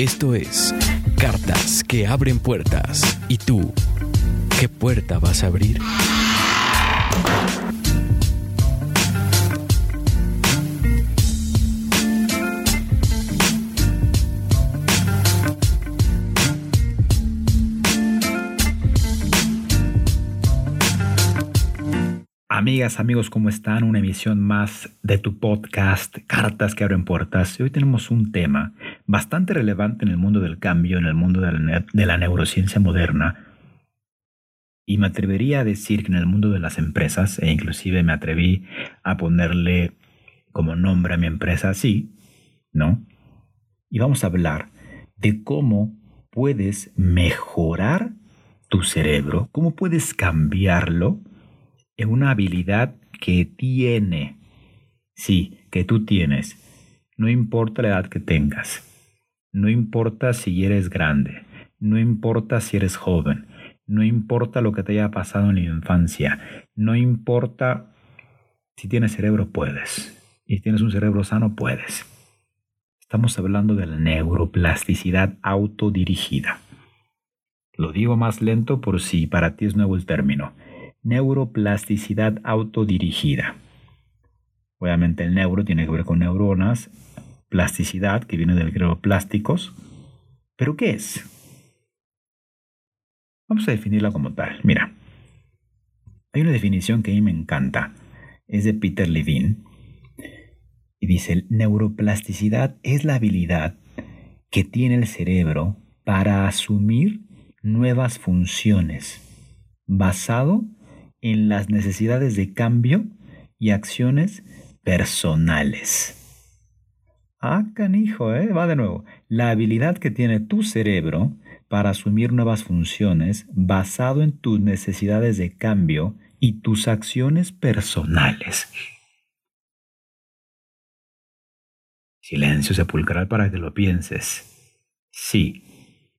Esto es Cartas que abren puertas. ¿Y tú? ¿Qué puerta vas a abrir? Amigas, amigos, ¿cómo están? Una emisión más de tu podcast, Cartas que abren puertas. hoy tenemos un tema bastante relevante en el mundo del cambio, en el mundo de la, neurociencia moderna. Y me atrevería a decir que en el mundo de las empresas, e inclusive me atreví a ponerle como nombre a mi empresa así, ¿no? Y vamos a hablar de cómo puedes mejorar tu cerebro, cómo puedes cambiarlo es una habilidad que tiene, sí, que tú tienes. No importa la edad que tengas, no importa si eres grande, no importa si eres joven, no importa lo que te haya pasado en la infancia, no importa si tienes cerebro, puedes. Y si tienes un cerebro sano, puedes. Estamos hablando de la neuroplasticidad autodirigida. Lo digo más lento por si para ti es nuevo el término neuroplasticidad autodirigida. Obviamente el neuro tiene que ver con neuronas, plasticidad, que viene del griego plásticos. ¿Pero qué es? Vamos a definirla como tal. Mira, hay una definición que a mí me encanta. Es de Peter Levine. Y dice, neuroplasticidad es la habilidad que tiene el cerebro para asumir nuevas funciones basado en las necesidades de cambio y acciones personales. Ah, canijo, ¿eh? Va de nuevo. La habilidad que tiene tu cerebro para asumir nuevas funciones basado en tus necesidades de cambio y tus acciones personales. Silencio sepulcral para que lo pienses. Sí,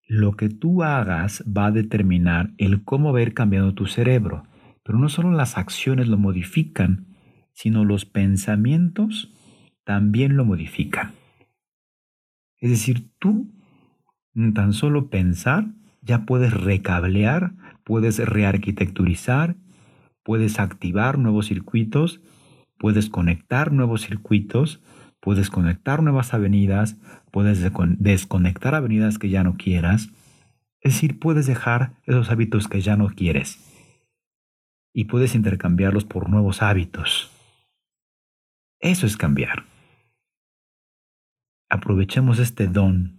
lo que tú hagas va a determinar el cómo ver cambiado tu cerebro. Pero no solo las acciones lo modifican, sino los pensamientos también lo modifican. Es decir, tú tan solo pensar ya puedes recablear, puedes rearquitecturizar, puedes activar nuevos circuitos, puedes conectar nuevos circuitos, puedes conectar nuevas avenidas, puedes desconectar avenidas que ya no quieras. Es decir, puedes dejar esos hábitos que ya no quieres y puedes intercambiarlos por nuevos hábitos. Eso es cambiar. Aprovechemos este don,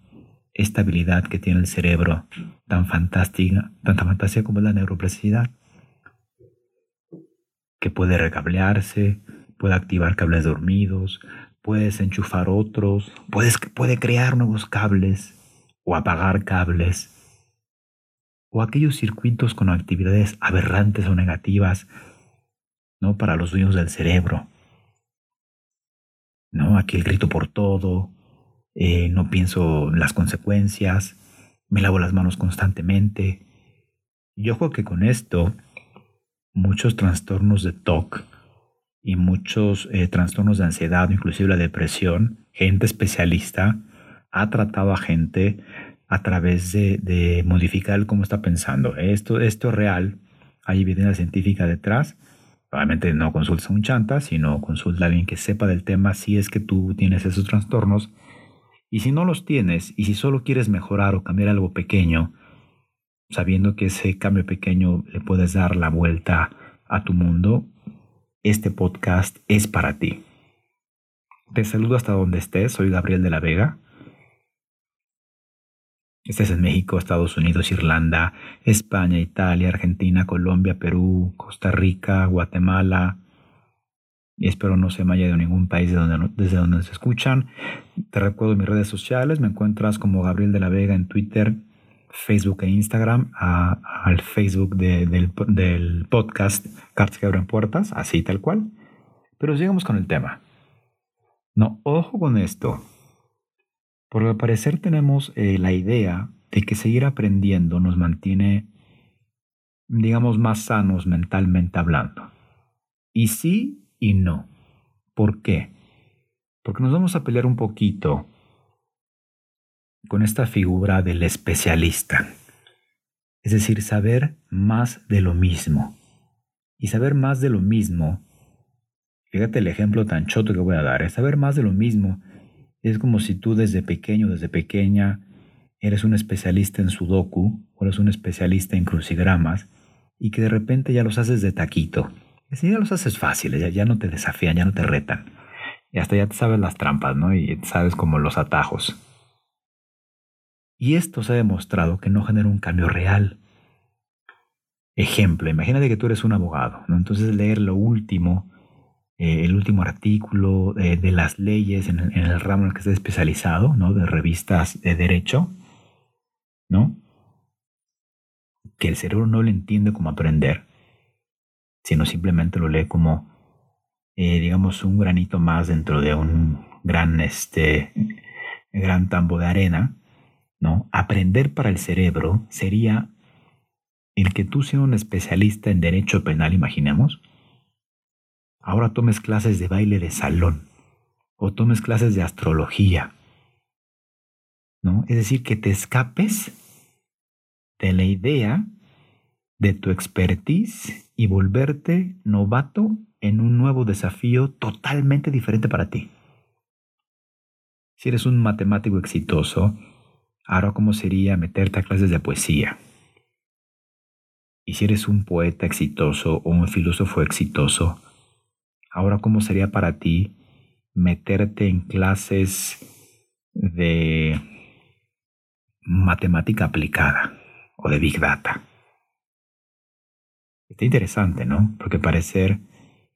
esta habilidad que tiene el cerebro tan fantástica, tanta fantasía como la neuroplasticidad, que puede recablearse, puede activar cables dormidos, puedes enchufar otros, puede crear nuevos cables o apagar cables o aquellos circuitos con actividades aberrantes o negativas, ¿no? Para los dueños del cerebro. ¿No? Aquí el grito por todo, eh, no pienso en las consecuencias, me lavo las manos constantemente. Yo creo que con esto, muchos trastornos de TOC y muchos eh, trastornos de ansiedad, inclusive la depresión, gente especialista ha tratado a gente a través de, modificar cómo está pensando. Esto, esto es real, hay evidencia científica detrás. Obviamente no consulta a un chanta, sino consulta a alguien que sepa del tema si es que tú tienes esos trastornos. Y si no los tienes, y si solo quieres mejorar o cambiar algo pequeño, sabiendo que ese cambio pequeño le puedes dar la vuelta a tu mundo, este podcast es para ti. Te saludo hasta donde estés, soy Gabriel de la Vega. Estés en México, Estados Unidos, Irlanda, España, Italia, Argentina, Colombia, Perú, Costa Rica, Guatemala. Espero no se me haya ido ningún país desde donde se escuchan. Te recuerdo mis redes sociales. Me encuentras como Gabriel de la Vega en Twitter, Facebook e Instagram, al Facebook del, del, podcast Cartas que abren puertas, así tal cual. Pero sigamos con el tema. No, ojo con esto. Porque al parecer tenemos eh, la idea de que seguir aprendiendo nos mantiene, digamos, más sanos mentalmente hablando. Y sí y no. ¿Por qué? Porque nos vamos a pelear un poquito con esta figura del especialista. Es decir, saber más de lo mismo. Y saber más de lo mismo, fíjate el ejemplo tan choto que voy a dar, es saber más de lo mismo es como si tú desde pequeño, desde pequeña, eres un especialista en sudoku o eres un especialista en crucigramas y que de repente ya los haces de taquito. Es ya los haces fáciles, ya, no te desafían, ya no te retan. Y hasta ya te sabes las trampas, ¿no? Y sabes como los atajos. Y esto se ha demostrado que no genera un cambio real. Ejemplo, imagínate que tú eres un abogado, ¿no? Entonces leer lo último eh, el último artículo de las leyes en el, ramo en el que esté especializado, ¿no? De revistas de derecho, ¿no? Que el cerebro no le entiende como aprender, sino simplemente lo lee como, eh, digamos, un granito más dentro de un gran, este, gran tambo de arena, ¿no? Aprender para el cerebro sería el que tú seas un especialista en derecho penal, imaginemos, ahora tomes clases de baile de salón o tomes clases de astrología. ¿No? Es decir, que te escapes de la idea de tu expertise y volverte novato en un nuevo desafío totalmente diferente para ti. Si eres un matemático exitoso, ahora cómo sería meterte a clases de poesía. Y si eres un poeta exitoso o un filósofo exitoso, Ahora, ¿cómo sería para ti meterte en clases de matemática aplicada o de Big Data? Está interesante, ¿no? Porque parecer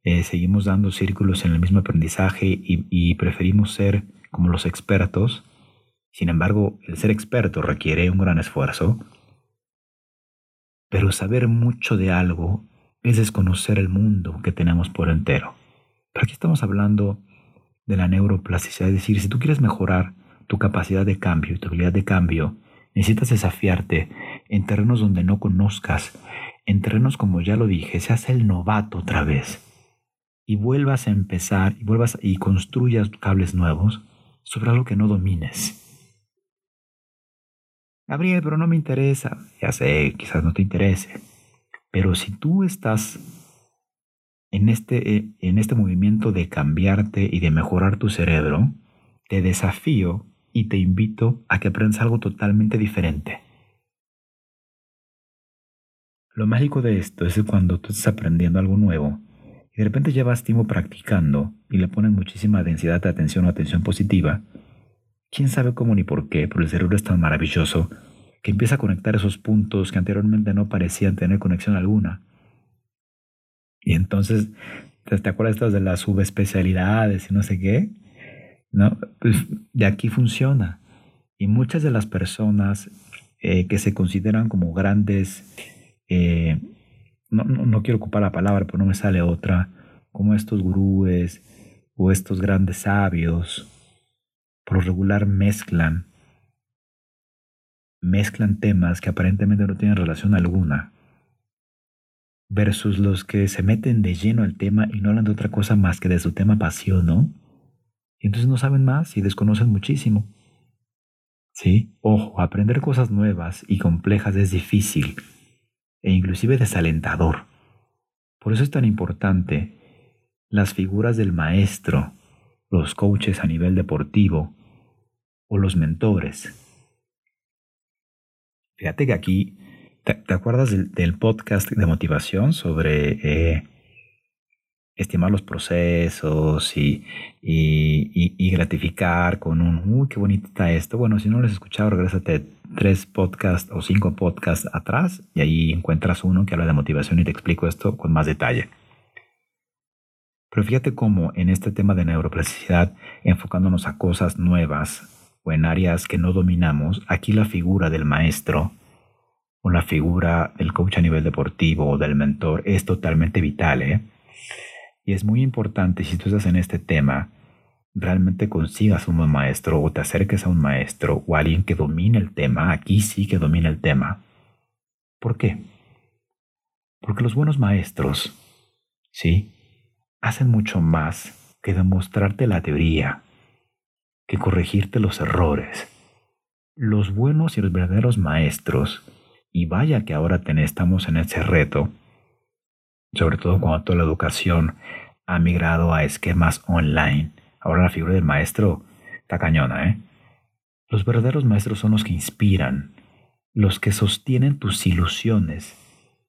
eh, seguimos dando círculos en el mismo aprendizaje y, y preferimos ser como los expertos. Sin embargo, el ser experto requiere un gran esfuerzo. Pero saber mucho de algo es desconocer el mundo que tenemos por entero. Pero aquí estamos hablando de la neuroplasticidad, es decir, si tú quieres mejorar tu capacidad de cambio y tu habilidad de cambio, necesitas desafiarte en terrenos donde no conozcas, en terrenos como ya lo dije, seas el novato otra vez y vuelvas a empezar y vuelvas y construyas cables nuevos sobre algo que no domines. Gabriel, pero no me interesa. Ya sé, quizás no te interese. Pero si tú estás en este, eh, en este movimiento de cambiarte y de mejorar tu cerebro, te desafío y te invito a que aprendas algo totalmente diferente. Lo mágico de esto es que cuando tú estás aprendiendo algo nuevo y de repente llevas tiempo practicando y le pones muchísima densidad de atención o atención positiva, quién sabe cómo ni por qué, pero el cerebro es tan maravilloso que empieza a conectar esos puntos que anteriormente no parecían tener conexión alguna y entonces, ¿te acuerdas de las subespecialidades y no sé qué? ¿No? Pues de aquí funciona. Y muchas de las personas eh, que se consideran como grandes, eh, no, no, quiero ocupar la palabra, pero no me sale otra, como estos gurúes o estos grandes sabios, por regular mezclan, mezclan temas que aparentemente no tienen relación alguna versus los que se meten de lleno al tema y no hablan de otra cosa más que de su tema pasión, ¿no? Y entonces no saben más y desconocen muchísimo. Sí, ojo, aprender cosas nuevas y complejas es difícil e inclusive desalentador. Por eso es tan importante las figuras del maestro, los coaches a nivel deportivo o los mentores. Fíjate que aquí ¿Te, acuerdas del, podcast de motivación sobre eh, estimar los procesos y, y, gratificar con un, uy, qué bonito está esto? Bueno, si no lo has escuchado, regrésate tres podcasts o cinco podcasts atrás y ahí encuentras uno que habla de motivación y te explico esto con más detalle. Pero fíjate cómo en este tema de neuroplasticidad, enfocándonos a cosas nuevas o en áreas que no dominamos, aquí la figura del maestro o la figura del coach a nivel deportivo o del mentor es totalmente vital. ¿eh? Y es muy importante si tú estás en este tema, realmente consigas un buen maestro o te acerques a un maestro o alguien que domine el tema, aquí sí que domine el tema. ¿Por qué? Porque los buenos maestros, ¿sí? Hacen mucho más que demostrarte la teoría, que corregirte los errores. Los buenos y los verdaderos maestros, y vaya que ahora estamos en ese reto, sobre todo cuando toda la educación ha migrado a esquemas online, Ahora la figura del maestro está cañona, ¿eh? Los verdaderos maestros son los que inspiran, los que sostienen tus ilusiones,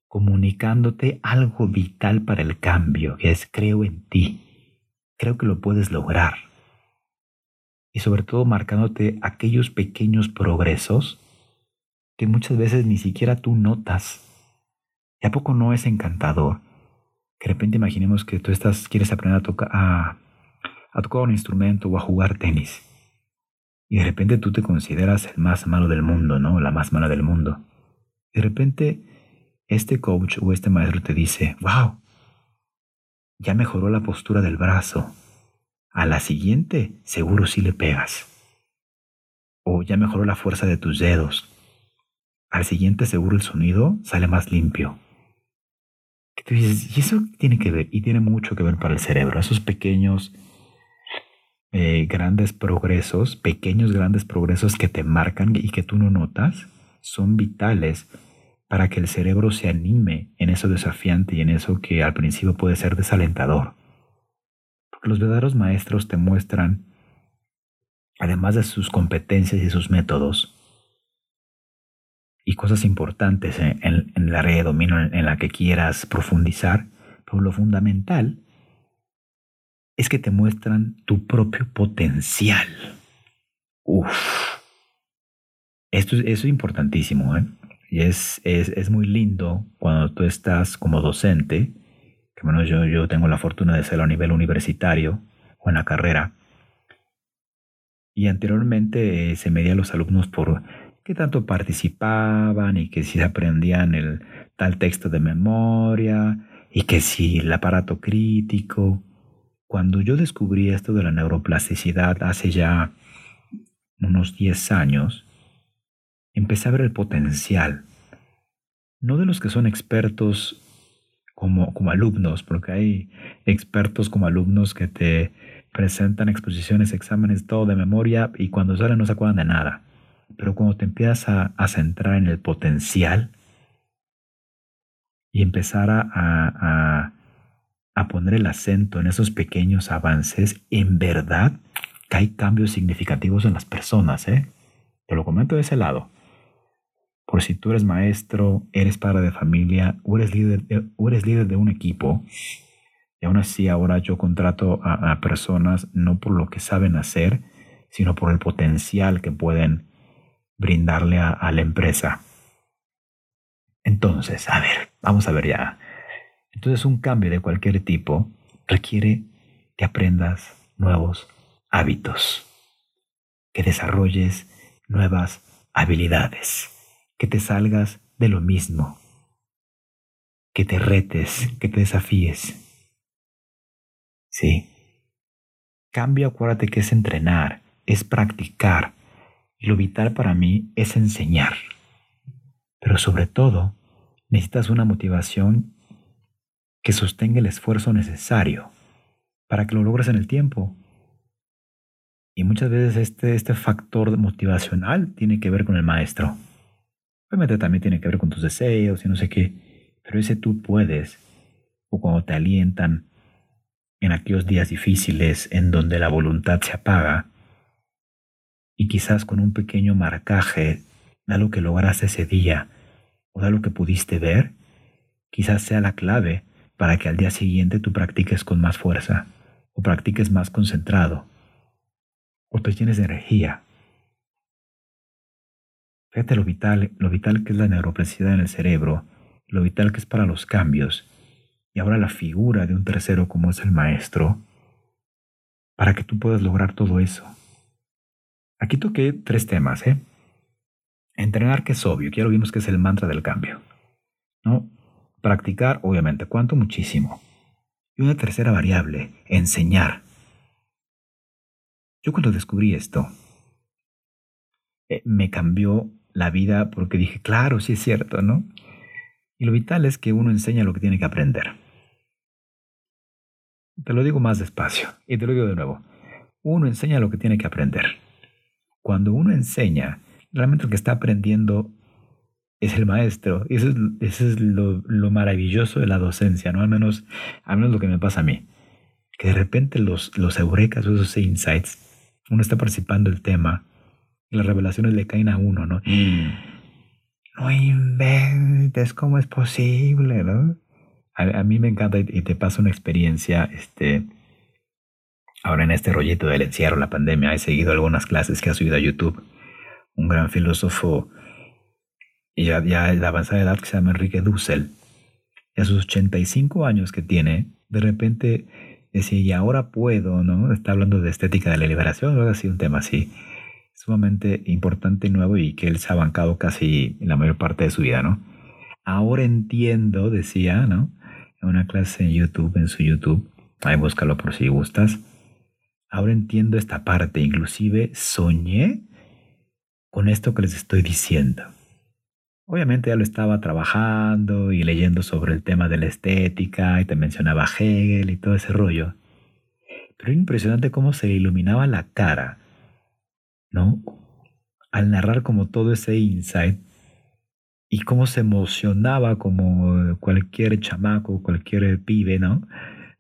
comunicándote algo vital para el cambio, que es creo en ti, creo que lo puedes lograr. Y sobre todo marcándote aquellos pequeños progresos que muchas veces ni siquiera tú notas. ¿Y a poco no es encantador? De repente imaginemos que tú estás, quieres aprender a tocar, a tocar un instrumento o a jugar tenis. Y de repente tú te consideras el más malo del mundo, ¿no? La más mala del mundo. De repente este coach o este maestro te dice, wow, ya mejoró la postura del brazo. A la siguiente seguro sí le pegas. O ya mejoró la fuerza de tus dedos. Al siguiente seguro el sonido sale más limpio. Y eso tiene que ver, y tiene mucho que ver para el cerebro, esos pequeños eh, grandes progresos, pequeños grandes progresos que te marcan y que tú no notas, son vitales para que el cerebro se anime en eso desafiante y en eso que al principio puede ser desalentador. Porque los verdaderos maestros te muestran, además de sus competencias y sus métodos, y cosas importantes en, en la área de dominio en la que quieras profundizar, pero lo fundamental es que te muestran tu propio potencial. Uf. Esto, es importantísimo, ¿eh? Y es, es, muy lindo cuando tú estás como docente, que bueno, yo, yo tengo la fortuna de ser a nivel universitario o en la carrera, y anteriormente eh, se medía a los alumnos por qué tanto participaban y que si aprendían el tal texto de memoria y que si el aparato crítico cuando yo descubrí esto de la neuroplasticidad hace ya unos 10 años, empecé a ver el potencial, no de los que son expertos como, como alumnos, porque hay expertos como alumnos que te presentan exposiciones, exámenes, todo de memoria y cuando salen no se acuerdan de nada. Pero cuando te empiezas a, centrar en el potencial y empezar a a poner el acento en esos pequeños avances, en verdad que hay cambios significativos en las personas. ¿eh? Te lo comento de ese lado. Por si tú eres maestro, eres padre de familia o eres líder de, eres líder de un equipo, y aún así ahora yo contrato a, personas no por lo que saben hacer, sino por el potencial que pueden brindarle a la empresa. Entonces, a ver, vamos a ver ya entonces un cambio de cualquier tipo requiere que aprendas nuevos hábitos, que desarrolles nuevas habilidades, que te salgas de lo mismo, que te retes, que te desafíes. Sí. Cambio, acuérdate que es entrenar, es practicar. Lo vital para mí es enseñar. Pero sobre todo, necesitas una motivación que sostenga el esfuerzo necesario para que lo logres en el tiempo. Y muchas veces este, este factor motivacional tiene que ver con el maestro. Obviamente también tiene que ver con tus deseos y no sé qué, pero ese tú puedes, o cuando te alientan en aquellos días difíciles en donde la voluntad se apaga, y quizás con un pequeño marcaje de lo que lograste ese día o de lo que pudiste ver, quizás sea la clave para que al día siguiente tú practiques con más fuerza, o practiques más concentrado, o te llenes de energía. Fíjate lo vital, lo vital que es la neuroplasticidad en el cerebro, lo vital que es para los cambios, y ahora la figura de un tercero como es el maestro, para que tú puedas lograr todo eso. Aquí toqué tres temas, ¿eh? Entrenar que es obvio, ya lo vimos que es el mantra del cambio. ¿No? Practicar, obviamente. ¿Cuánto? Muchísimo. Y una tercera variable, enseñar. Yo cuando descubrí esto, eh, me cambió la vida porque dije, claro, sí es cierto, ¿no? Y lo vital es que uno enseña lo que tiene que aprender. Te lo digo más despacio y te lo digo de nuevo. Uno enseña lo que tiene que aprender. Cuando uno enseña, realmente lo que está aprendiendo es el maestro. Y eso es, lo, maravilloso de la docencia, ¿no? Al menos, al menos lo que me pasa a mí. Que de repente los, los eurekas o esos insights, uno está participando del tema y las revelaciones le caen a uno, ¿no? Mm. No inventes, ¿cómo es posible, no? A, mí me encanta y, te pasa una experiencia, este, ahora en este rollito del encierro, la pandemia, he seguido algunas clases que ha subido a YouTube. Un gran filósofo ya, ya de avanzada edad que se llama Enrique Dussel. Y a sus 85 años que tiene, de repente decía, y ahora puedo, ¿no? Está hablando de estética de la liberación, algo así, un tema así, sumamente importante y nuevo y que él se ha bancado casi la mayor parte de su vida, ¿no? Ahora entiendo, decía, ¿no? En una clase en YouTube, en su YouTube, ahí búscalo por si gustas. Ahora entiendo esta parte, inclusive soñé con esto que les estoy diciendo. Obviamente ya lo estaba trabajando y leyendo sobre el tema de la estética y te mencionaba Hegel y todo ese rollo. Pero era impresionante cómo se iluminaba la cara, ¿no? Al narrar como todo ese insight y cómo se emocionaba como cualquier chamaco, cualquier pibe, ¿no?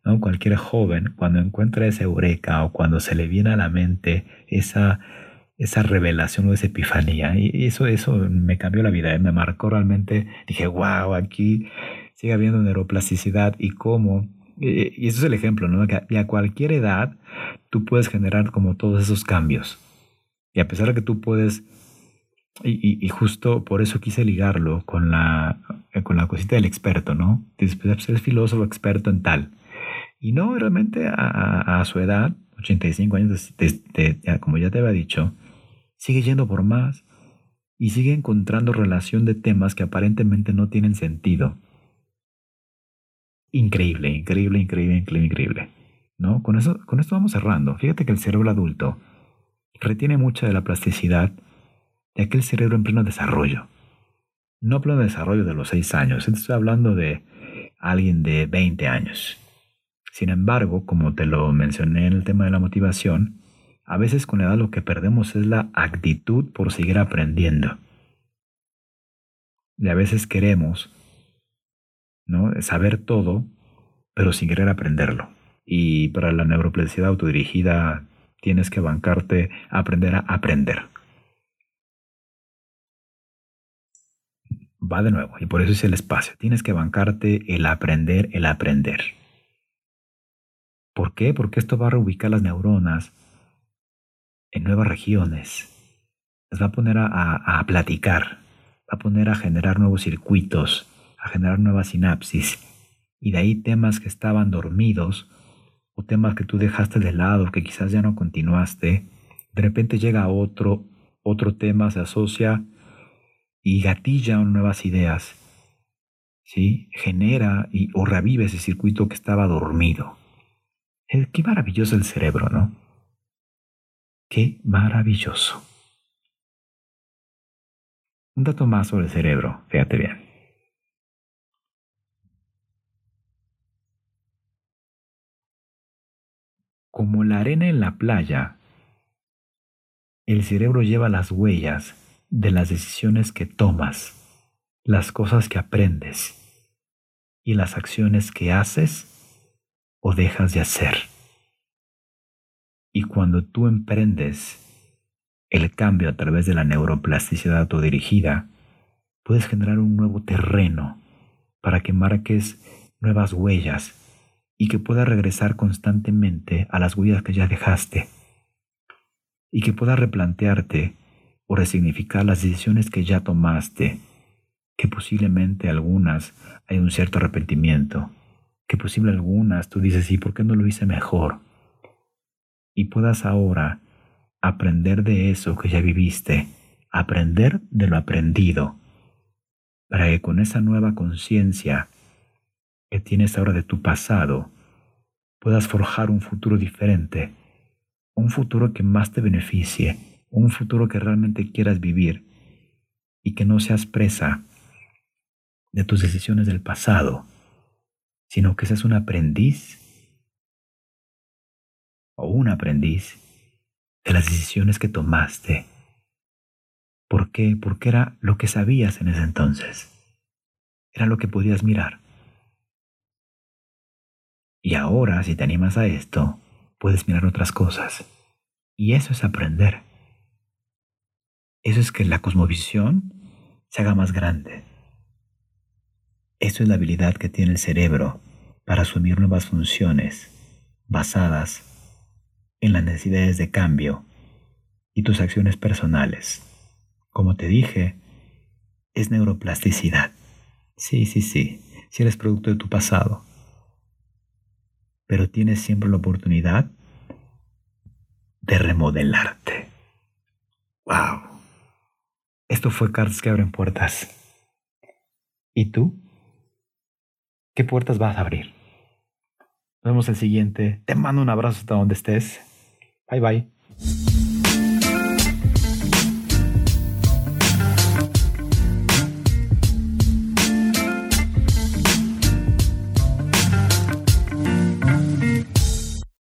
¿No? Cualquier joven cuando encuentra esa eureka o cuando se le viene a la mente esa esa revelación o esa epifanía. Y eso, eso me cambió la vida, ¿eh? me marcó realmente. Dije, wow, aquí sigue habiendo neuroplasticidad y cómo. Y eso es el ejemplo, ¿no? Que a cualquier edad tú puedes generar como todos esos cambios. Y a pesar de que tú puedes, y, justo por eso quise ligarlo con la, con la cosita del experto, ¿no? Después ser filósofo experto en tal. Y no, realmente a, su edad, 85 años, como ya te había dicho, sigue yendo por más y sigue encontrando relación de temas que aparentemente no tienen sentido. Increíble, increíble, increíble, increíble, increíble. ¿No? Con, eso, con esto vamos cerrando. Fíjate que el cerebro adulto retiene mucha de la plasticidad de aquel cerebro en pleno desarrollo. No pleno desarrollo de los 6 años, estoy hablando de alguien de 20 años. Sin embargo, como te lo mencioné en el tema de la motivación, a veces con la edad lo que perdemos es la actitud por seguir aprendiendo. Y a veces queremos ¿no? saber todo, pero sin querer aprenderlo. Y para la neuroplasticidad autodirigida tienes que bancarte aprender a aprender. Va de nuevo, y por eso es el espacio. Tienes que bancarte el aprender, el aprender. ¿Por qué? Porque esto va a reubicar las neuronas en nuevas regiones. Las va a poner a, platicar, va a poner a generar nuevos circuitos, a generar nuevas sinapsis. Y de ahí temas que estaban dormidos o temas que tú dejaste de lado, que quizás ya no continuaste, de repente llega otro, otro tema, se asocia y gatilla nuevas ideas. ¿Sí? Genera y, o revive ese circuito que estaba dormido. Qué maravilloso el cerebro, ¿no? Qué maravilloso. Un dato más sobre el cerebro, fíjate bien. Como la arena en la playa, el cerebro lleva las huellas de las decisiones que tomas, las cosas que aprendes y las acciones que haces o dejas de hacer. Y cuando tú emprendes el cambio a través de la neuroplasticidad autodirigida, puedes generar un nuevo terreno para que marques nuevas huellas y que puedas regresar constantemente a las huellas que ya dejaste y que puedas replantearte o resignificar las decisiones que ya tomaste, que posiblemente algunas hay un cierto arrepentimiento, que posible algunas tú dices, ¿y por qué no lo hice mejor? y puedas ahora aprender de eso que ya viviste aprender de lo aprendido, para que con esa nueva conciencia que tienes ahora de tu pasado, puedas forjar un futuro diferente, un futuro que más te beneficie, un futuro que realmente quieras vivir y que no seas presa de tus decisiones del pasado, sino que seas un aprendiz o un aprendiz de las decisiones que tomaste. ¿Por qué? Porque era lo que sabías en ese entonces. Era lo que podías mirar. Y ahora, si te animas a esto, puedes mirar otras cosas. Y eso es aprender. Eso es que la cosmovisión se haga más grande. Eso es la habilidad que tiene el cerebro para asumir nuevas funciones basadas en las necesidades de cambio y tus acciones personales. Como te dije, es neuroplasticidad. Sí, sí, sí, si eres producto de tu pasado pero tienes siempre la oportunidad de remodelarte. ¡Wow! Esto fue Cartas que abren puertas. ¿Y tú? ¿Qué puertas vas a abrir? Nos vemos el siguiente. Te mando un abrazo hasta donde estés. Bye bye.